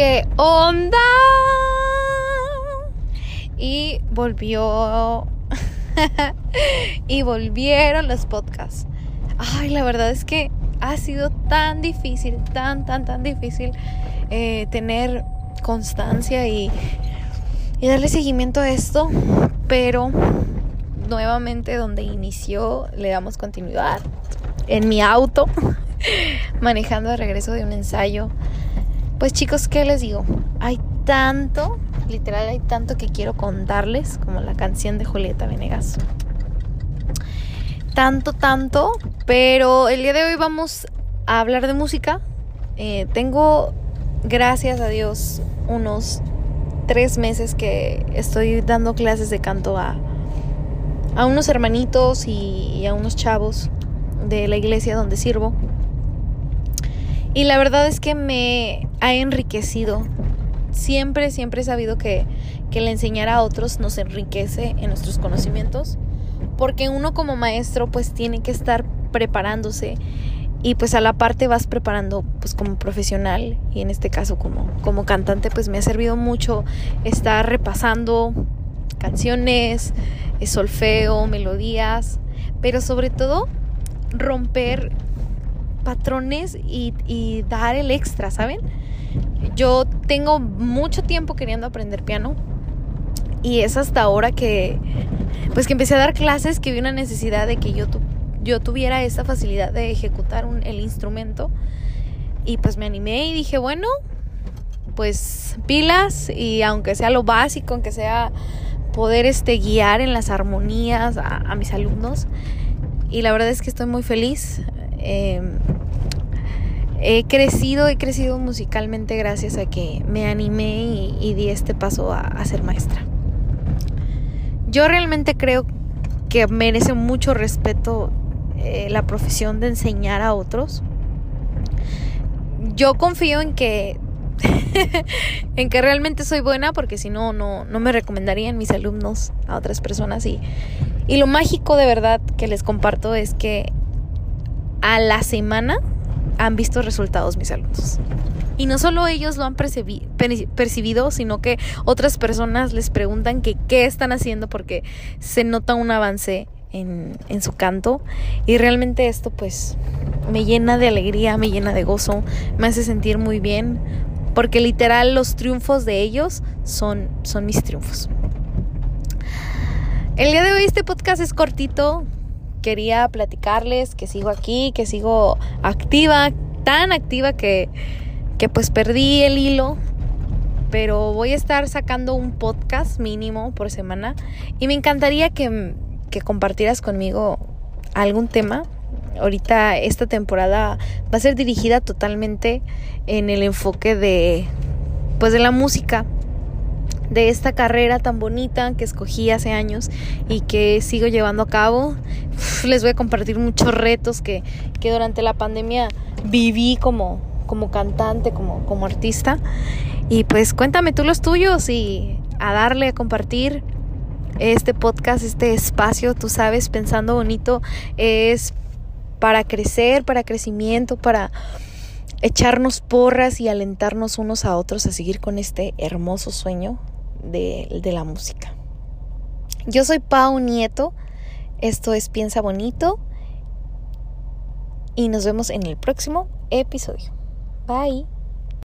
¿qué onda? Y volvió. y volvieron los podcasts. Ay, la verdad es que ha sido tan difícil, tan, tan, tan difícil eh, tener constancia y, y darle seguimiento a esto. Pero nuevamente donde inició le damos continuidad en mi auto manejando de regreso de un ensayo. Pues chicos, ¿qué les digo? Hay tanto, literal hay tanto que quiero contarles como la canción de Julieta Venegas. Tanto, tanto, pero el día de hoy vamos a hablar de música. Eh, tengo, gracias a Dios, unos tres meses que estoy dando clases de canto a, a unos hermanitos y, a unos chavos de la iglesia donde sirvo. Y la verdad es que me ha enriquecido. Siempre, siempre he sabido que, que el enseñar a otros nos enriquece en nuestros conocimientos. Porque uno como maestro pues tiene que estar preparándose y pues a la parte vas preparando pues como profesional y en este caso como, como cantante pues me ha servido mucho estar repasando canciones, eh, solfeo, melodías, pero sobre todo romper patrones y, dar el extra, ¿saben? Yo tengo mucho tiempo queriendo aprender piano y es hasta ahora que pues que empecé a dar clases que vi una necesidad de que yo, yo tuviera esa facilidad de ejecutar el instrumento y pues me animé y dije bueno pues pilas y aunque sea lo básico aunque sea poder este, guiar en las armonías a, mis alumnos. Y la verdad es que estoy muy feliz. Em, he crecido, he crecido musicalmente gracias a que me animé y, di este paso a, ser maestra. Yo realmente creo que merece mucho respeto eh, la profesión de enseñar a otros. Yo confío en que en que realmente soy buena porque si no, no, me recomendarían mis alumnos a otras personas. Y, y lo mágico de verdad que les comparto es que a la han visto resultados mis alumnos. Y no solo ellos lo han percibido, sino que otras personas les preguntan qué están haciendo porque se nota un avance en, en, su canto. Y realmente esto pues me llena de alegría, me llena de gozo, me hace sentir muy bien porque literal los triunfos de ellos son, son mis triunfos. El día de hoy este podcast es cortito. Quería platicarles que sigo aquí, que sigo activa, tan activa que, que pues perdí el hilo. Pero voy a estar sacando un podcast mínimo por semana y me encantaría que, que compartieras conmigo algún tema ahorita esta temporada va a ser dirigida totalmente en el enfoque de pues de la música de esta carrera tan bonita que escogí hace años y que sigo llevando a cabo. Les voy a compartir muchos retos que, que durante la pandemia viví como, como cantante, como, como artista. Y pues cuéntame tú los tuyos y a darle a compartir este podcast, este espacio, tú sabes, pensando bonito, es para crecer, para crecimiento, para echarnos porras y alentarnos unos a otros a seguir con este hermoso sueño de, de la música. Yo soy Pau Nieto, esto es Piensa Bonito y nos vemos en el próximo episodio. Bye.